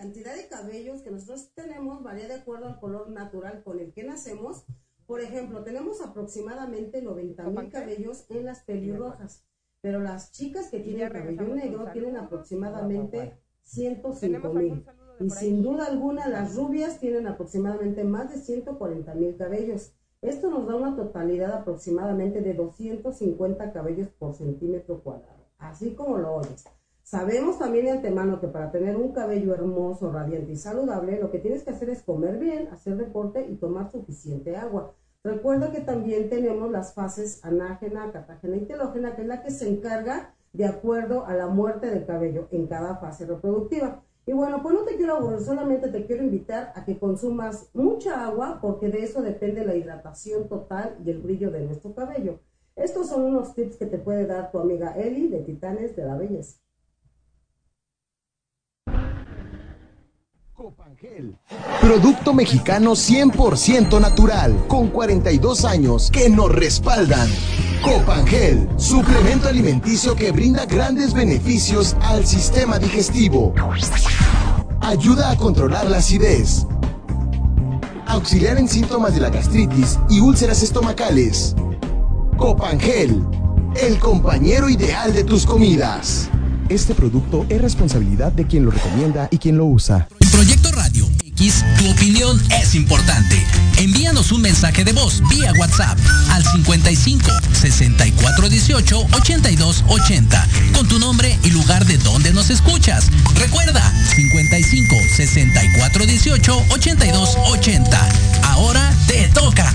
Cantidad de cabellos que nosotros tenemos varía de acuerdo al color natural con el que nacemos? Por ejemplo, tenemos aproximadamente 90 mil cabellos en las pelirrojas, pero las chicas que tienen cabello negro tienen aproximadamente 105 mil. Y sin duda alguna, las rubias tienen aproximadamente más de 140 mil cabellos. Esto nos da una totalidad aproximadamente de 250 cabellos por centímetro cuadrado, así como lo oyes. Sabemos también de antemano que para tener un cabello hermoso, radiante y saludable, lo que tienes que hacer es comer bien, hacer deporte y tomar suficiente agua. Recuerda que también tenemos las fases anágena, catágena y telógena, que es la que se encarga de acuerdo a la muerte del cabello en cada fase reproductiva. Y bueno, pues no te quiero aburrir, solamente te quiero invitar a que consumas mucha agua porque de eso depende la hidratación total y el brillo de nuestro cabello. Estos son unos tips que te puede dar tu amiga Eli de Titanes de la Belleza. Copangel. Producto mexicano 100% natural, con 42 años que nos respaldan. Copangel, suplemento alimenticio que brinda grandes beneficios al sistema digestivo. Ayuda a controlar la acidez. Auxiliar en síntomas de la gastritis y úlceras estomacales. Copangel, el compañero ideal de tus comidas. Este producto es responsabilidad de quien lo recomienda y quien lo usa. Proyecto Radio X, tu opinión es importante. Envíanos un mensaje de voz vía WhatsApp al 55 64 18 82 80 con tu nombre y lugar de donde nos escuchas. Recuerda 55 64 18 82 80. Ahora te toca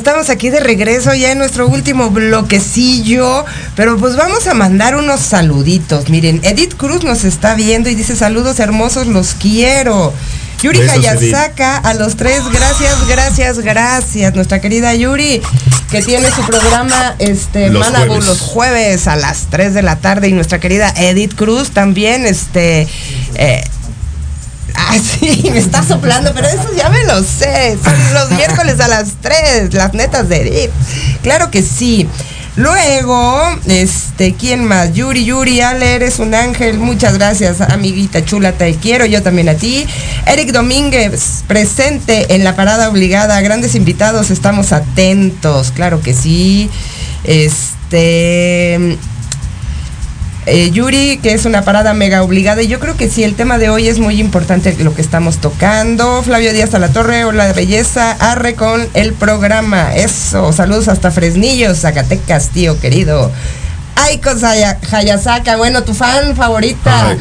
estamos aquí de regreso, ya en nuestro último bloquecillo, pero pues vamos a mandar unos saluditos. Miren, Edith Cruz nos está viendo y dice saludos hermosos, los quiero. Yuri Besos, Hayasaka, a los tres, gracias, gracias, gracias. Nuestra querida Yuri, que tiene su programa este Los Manabu jueves. los jueves a las 3 de la tarde. Y nuestra querida Edith Cruz también, este. eh, Ah, sí, me está soplando, pero eso ya me lo sé. Son los miércoles a las 3, las netas de Edith. Claro que sí. Luego, este, ¿quién más? Yuri, Yuri, Ale, eres un ángel. Muchas gracias, amiguita chula, te quiero, yo también a ti. Eric Domínguez, presente en la parada obligada. Grandes invitados, estamos atentos, claro que sí. Este. Eh, Yuri, que es una parada mega obligada. Y yo creo que sí, el tema de hoy es muy importante lo que estamos tocando. Flavio Díaz a la Torre, hola de belleza, arre con el programa. Eso, saludos hasta Fresnillo, Zacatecas, tío querido. Aiko Hayasaka, bueno, tu fan favorita. Ay.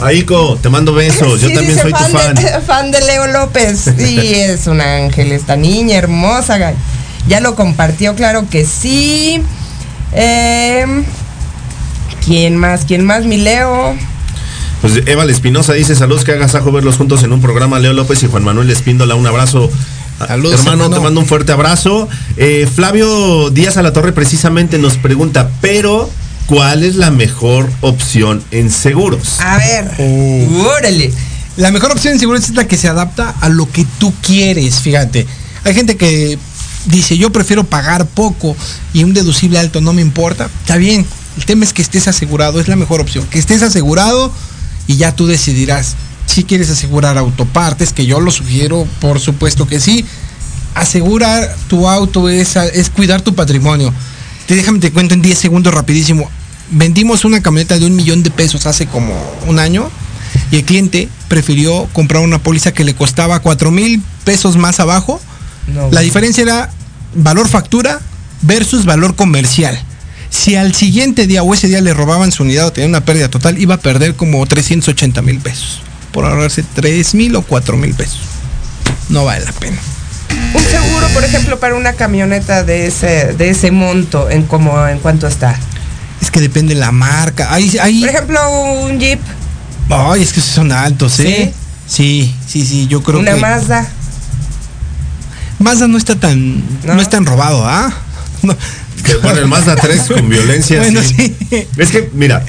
Aiko, te mando besos. Yo también soy tu fan. De, fan de Leo López. Sí, es un ángel, esta niña hermosa. Ya lo compartió, claro que sí. Em, ¿Quién más? ¿Quién más? Mi Leo. Pues Eva Espinosa dice saludos que hagas ajo verlos juntos en un programa. Leo López y Juan Manuel Espíndola, un abrazo. Saludos, hermano, hermano. te mando un fuerte abrazo. Eh, Flavio Díaz a la Torre precisamente nos pregunta, pero ¿cuál es la mejor opción en seguros? A ver. Órale. La mejor opción en seguridad es la que se adapta a lo que tú quieres, fíjate. Hay gente que dice, yo prefiero pagar poco y un deducible alto no me importa. Está bien, el tema es que estés asegurado, es la mejor opción. Que estés asegurado y ya tú decidirás si quieres asegurar autopartes, que yo lo sugiero, por supuesto que sí. Asegurar tu auto es, es cuidar tu patrimonio. Te déjame te cuento en 10 segundos rapidísimo. Vendimos una camioneta de un millón de pesos hace como un año y el cliente prefirió comprar una póliza que le costaba 4 mil pesos más abajo. No. La diferencia era valor factura versus valor comercial. Si al siguiente día o ese día le robaban su unidad o tenía una pérdida total, iba a perder como 380 mil pesos por ahorrarse 3 mil o 4 mil pesos. No vale la pena. Un seguro, por ejemplo, para una camioneta de ese, de ese monto, ¿en cómo, en cuánto está? Es que depende la marca. Hay, hay... Por ejemplo, un Jeep, Ay, es que son altos, ¿eh? Sí, sí, sí, yo creo una que Mazda. Mazda no está tan no, es tan robado, ¿ah? No. Que, bueno, el Mazda 3 con violencia. Bueno, sí. Es que, mira,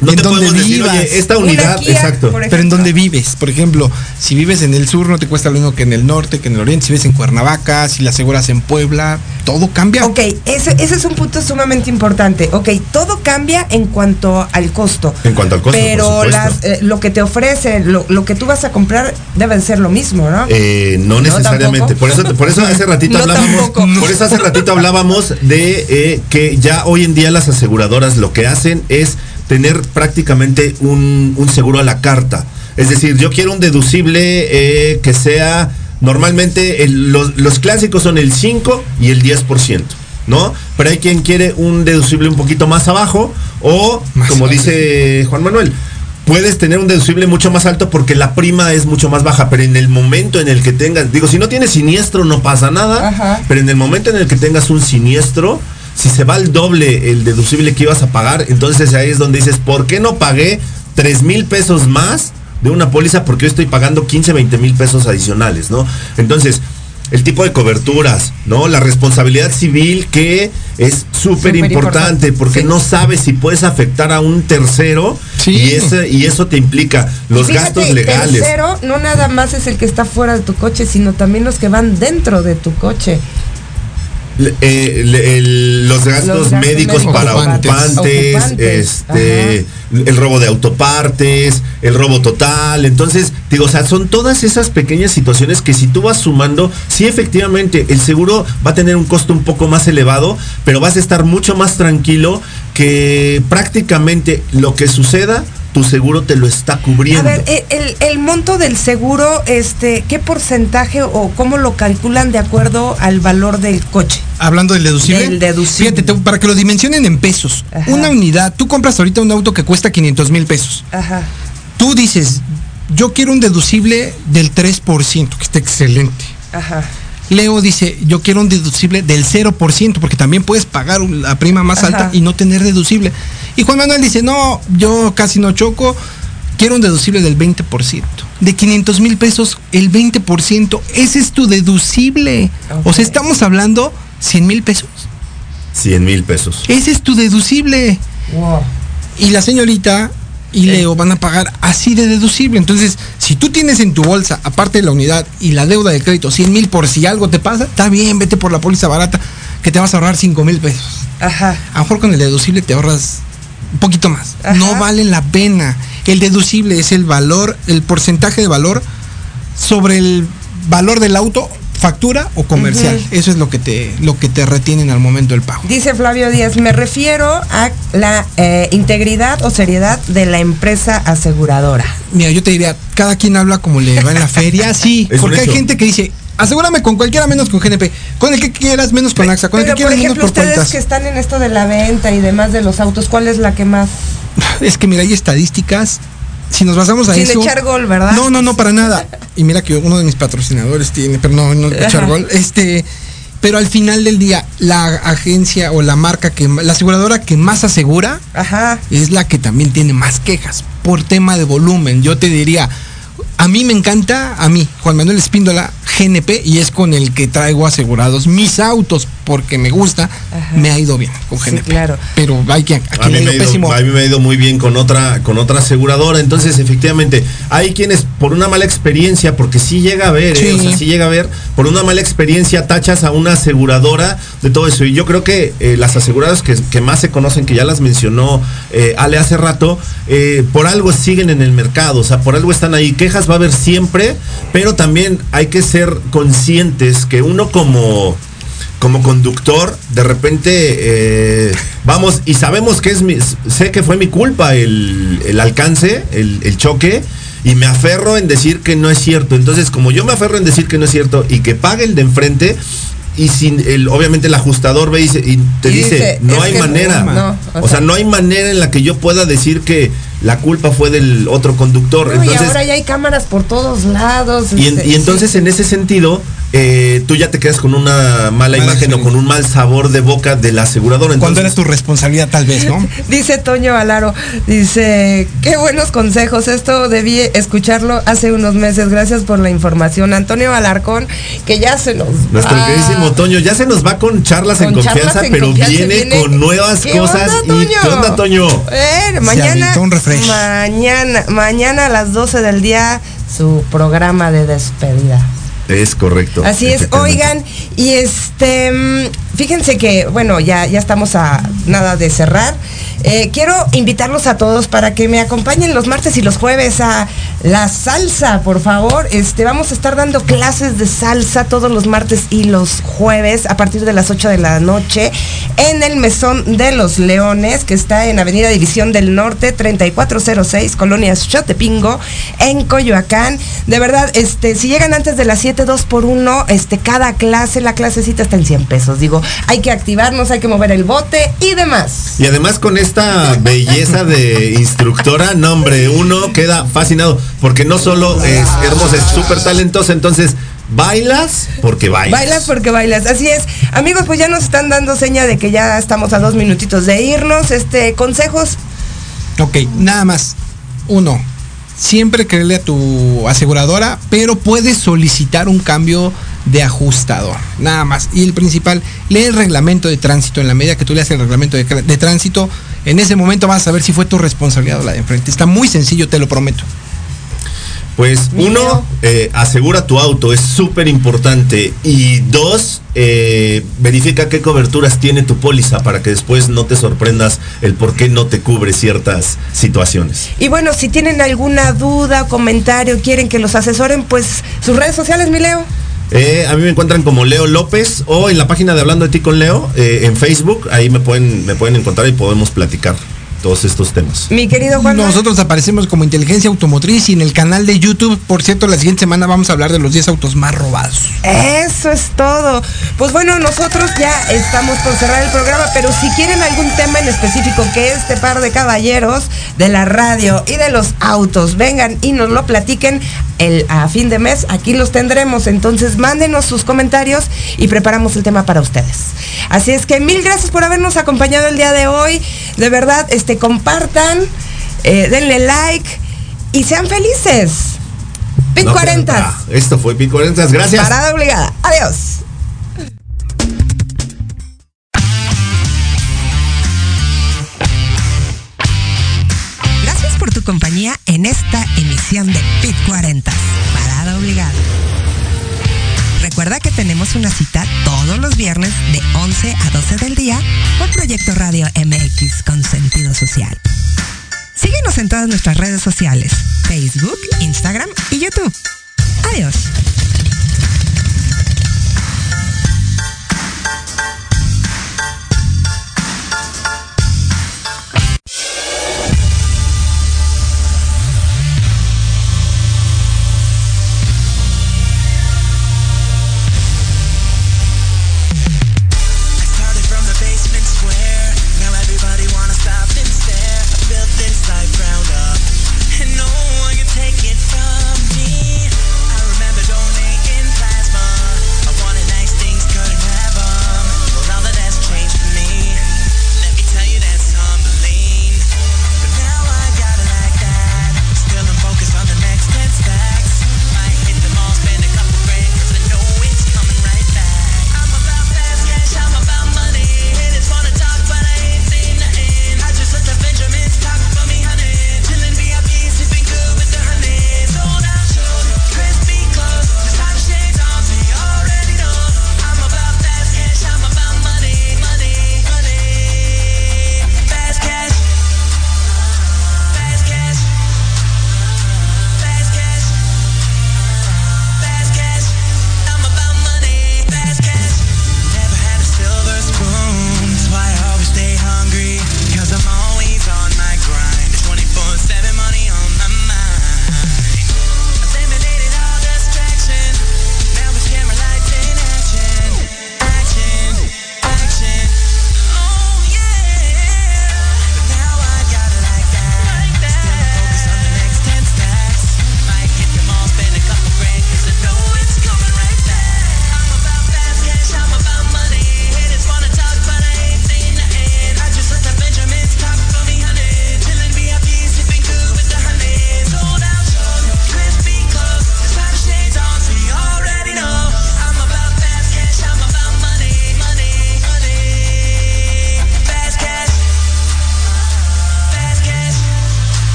no en te donde decir, vivas. oye, esta unidad, exacto. Pero en donde vives, por ejemplo, si vives en el sur no te cuesta lo mismo que en el norte, que en el oriente, si vives en Cuernavaca, si la aseguras en Puebla, todo cambia. Ok, ese, ese es un punto sumamente importante. Ok, todo cambia en cuanto al costo. En cuanto al costo, Pero por supuesto. las, eh, lo que te ofrece, lo, lo que tú vas a comprar, debe de ser lo mismo, ¿no? Eh, no necesariamente. por eso, por eso hace ratito No hablábamos. tampoco. Por eso hace ratito hablábamos de eh, que ya hoy en día las aseguradoras lo que hacen es tener prácticamente un, un seguro a la carta. Es decir, yo quiero un deducible eh, que sea normalmente el- los, los clásicos son el 5 y el 10%. ¿No? Pero hay quien quiere un deducible un poquito más abajo o, como dice Juan Manuel, puedes tener un deducible mucho más alto porque la prima es mucho más baja, pero en el momento en el que tengas, digo, si no tienes siniestro no pasa nada, pero en el momento en el que tengas un siniestro, si se va al doble el deducible que ibas a pagar, entonces ahí es donde dices, ¿por qué no pagué 3 mil pesos más de una póliza porque yo estoy pagando 15, 20 mil pesos adicionales, ¿no? Entonces, el tipo de coberturas, ¿no? La responsabilidad civil que es súper importante porque no sabes si puedes afectar a un tercero y, ese, y eso te implica los fíjate, gastos legales. Tercero, no nada más es el que está fuera de tu coche, sino también los que van dentro de tu coche. Eh, le- el- los gastos Los gastos médicos médicos. para Ocupantes. ocupantes, Ocupantes, este, el robo de autopartes, el robo total. Entonces, digo, o sea, son todas esas pequeñas situaciones que si tú vas sumando, sí efectivamente, el seguro va a tener un costo un poco más elevado, pero vas a estar mucho más tranquilo que prácticamente lo que suceda, tu seguro te lo está cubriendo. A ver, eh, el, el monto del seguro, este, ¿qué porcentaje o cómo lo calculan de acuerdo al valor del coche? Hablando del deducible. Del deducible. Fíjate, te- para que lo dimensionen en pesos. Ajá. Una unidad, tú compras ahorita un auto que cuesta 500 mil pesos. Ajá. Tú dices, yo quiero un deducible del 3%, que está excelente. Ajá. Leo dice, yo quiero un deducible del 0%, porque también puedes pagar la prima más Ajá. alta y no tener deducible. Y Juan Manuel dice, no, yo casi no choco, quiero un deducible del 20%. De 500 mil pesos, el 20%, ese es tu deducible. O sea, estamos hablando 100 mil pesos. 100 mil pesos. Ese es tu deducible. Y la señorita y Leo van a pagar así de deducible. Entonces, si tú tienes en tu bolsa, aparte de la unidad y la deuda de crédito, 100 mil por si algo te pasa, está bien, vete por la póliza barata, que te vas a ahorrar 5 mil pesos. Ajá. A lo mejor con el deducible te ahorras un poquito más. No vale la pena. El deducible es el valor, el porcentaje de valor sobre el valor del auto, factura o comercial. Eso es lo que te, lo que te retienen al momento del pago. Dice Flavio Díaz, me refiero a la eh, integridad o seriedad de la empresa aseguradora. Mira, yo te diría, cada quien habla como le va en la feria, sí, Es porque hay gente que dice, asegúrame con cualquiera menos con GNP, con el que quieras menos con AXA, con el que quieras menos ejemplo, por ustedes cuentas. que están en esto de la venta y demás de los autos, ¿cuál es la que más? Es que mira, hay estadísticas, si nos basamos a Sin eso... echar gol, ¿verdad? No, no, no, para nada. Y mira que uno de mis patrocinadores tiene, pero no, no echar gol. Este, pero al final del día, la agencia o la marca que, la aseguradora que más asegura, Ajá. es la que también tiene más quejas por tema de volumen. Yo te diría, a mí me encanta, a mí, Juan Manuel Espíndola, GNP, y es con el que traigo asegurados mis autos porque me gusta, me ha ido bien con GNP. claro. Pero hay que, a mí, me ha ido pésimo. a mí me ha ido muy bien con otra, con otra aseguradora. Entonces, efectivamente, hay quienes por una mala experiencia, porque sí llega a ver, ¿eh? Sí. o sea, sí llega a ver, por una mala experiencia tachas a una aseguradora de todo eso. Y yo creo que eh, las aseguradoras que, que más se conocen, que ya las mencionó eh, Ale hace rato, eh, por algo siguen en el mercado, o sea, por algo están ahí. Quejas va a haber siempre, pero también hay que ser conscientes que uno como como conductor, de repente eh, vamos y sabemos que es mi, sé que fue mi culpa el, el alcance, el, el choque, y me aferro en decir que no es cierto. Entonces, como yo me aferro en decir que no es cierto y que pague el de enfrente, y sin el, obviamente el ajustador ve y, te Y dice, dice, no hay manera. no, o o, sea, sea- no hay manera en la que yo pueda decir que la culpa fue del otro conductor. No, Entonces, y ahora ya hay cámaras por todos lados. y, en- este, y entonces en ese sentido, eh, tú ya te quedas con una mala, imagen o con un mal sabor de boca del asegurador. Cuando Entonces, era tu responsabilidad, tal vez, ¿no? Dice Toño Alaro, dice, qué buenos consejos, esto debí escucharlo hace unos meses, gracias por la información. Antonio Alarcón, que ya se nos nuestro va. queridísimo Toño ya se nos va con charlas en Con confianza, charlas en pero confianza, viene, viene- con nuevas ¿Qué cosas. onda, y Toño? ¿Qué onda, Toño? Eh, mañana, un mañana, mañana a las 12 del día, su programa de despedida. Es correcto. Así es, oigan, y este, mm, fíjense que, bueno, ya, ya estamos a nada de cerrar. Eh, quiero invitarlos a todos para que me acompañen los martes y los jueves a la salsa, por favor. Este, vamos a estar dando clases de salsa todos los martes y los jueves a partir de las 8 de la noche en el Mesón de los Leones, que está en Avenida División del Norte, 3406, Colonia Chotepingo, en Coyoacán. De verdad, este, si llegan antes de las 7, 2 por 1, este, cada clase, la clasecita está en 100 pesos. Digo, hay que activarnos, hay que mover el bote y demás. Y además con esta belleza de instructora, no hombre, uno queda fascinado, porque no solo es hermosa, es súper talentosa, entonces bailas porque bailas. Bailas porque bailas, así es. Amigos, pues ya nos están dando seña de que ya estamos a dos minutitos de irnos. Este, consejos. Ok, nada más. Uno, siempre creerle a tu aseguradora, pero puedes solicitar un cambio de ajustador. Nada más. Y el principal, lee el reglamento de tránsito. En la medida que tú leas el reglamento de, de tránsito, en ese momento vas a saber si fue tu responsabilidad o la de enfrente. Está muy sencillo, te lo prometo. Pues uno, eh, asegura tu auto, es súper importante. Y dos, eh, verifica qué coberturas tiene tu póliza para que después no te sorprendas el por qué no te cubre ciertas situaciones. Y bueno, si tienen alguna duda, comentario, quieren que los asesoren, pues sus redes sociales, mi Leo. Eh, a mí me encuentran como Leo López o en la página de Hablando de ti con Leo en Facebook. Ahí me pueden, me pueden encontrar y podemos platicar todos estos temas. Mi querido Juan. Nosotros aparecemos como Inteligencia Automotriz y en el canal de YouTube, por cierto, la siguiente semana vamos a hablar de los 10 autos más robados. Eso es todo. Pues bueno, nosotros ya estamos por cerrar el programa, pero si quieren algún tema en específico que este par de caballeros de la radio y de los autos vengan y nos lo platiquen, el, a fin de mes, aquí los tendremos. Entonces mándenos sus comentarios y preparamos el tema para ustedes. Así es que mil gracias por habernos acompañado el día de hoy. De verdad, este, compartan, eh, denle like y sean felices. Pit No, 40. ah, Esto fue Pit 40. Gracias. Parada obligada. Adiós. Gracias por tu compañía en esta emisión de Pit 40. Parada obligada. Recuerda que tenemos una cita todos los viernes de 11 a 12 del día por Proyecto Radio MX con sentido social. Síguenos en todas nuestras redes sociales, Facebook, Instagram y YouTube. Adiós.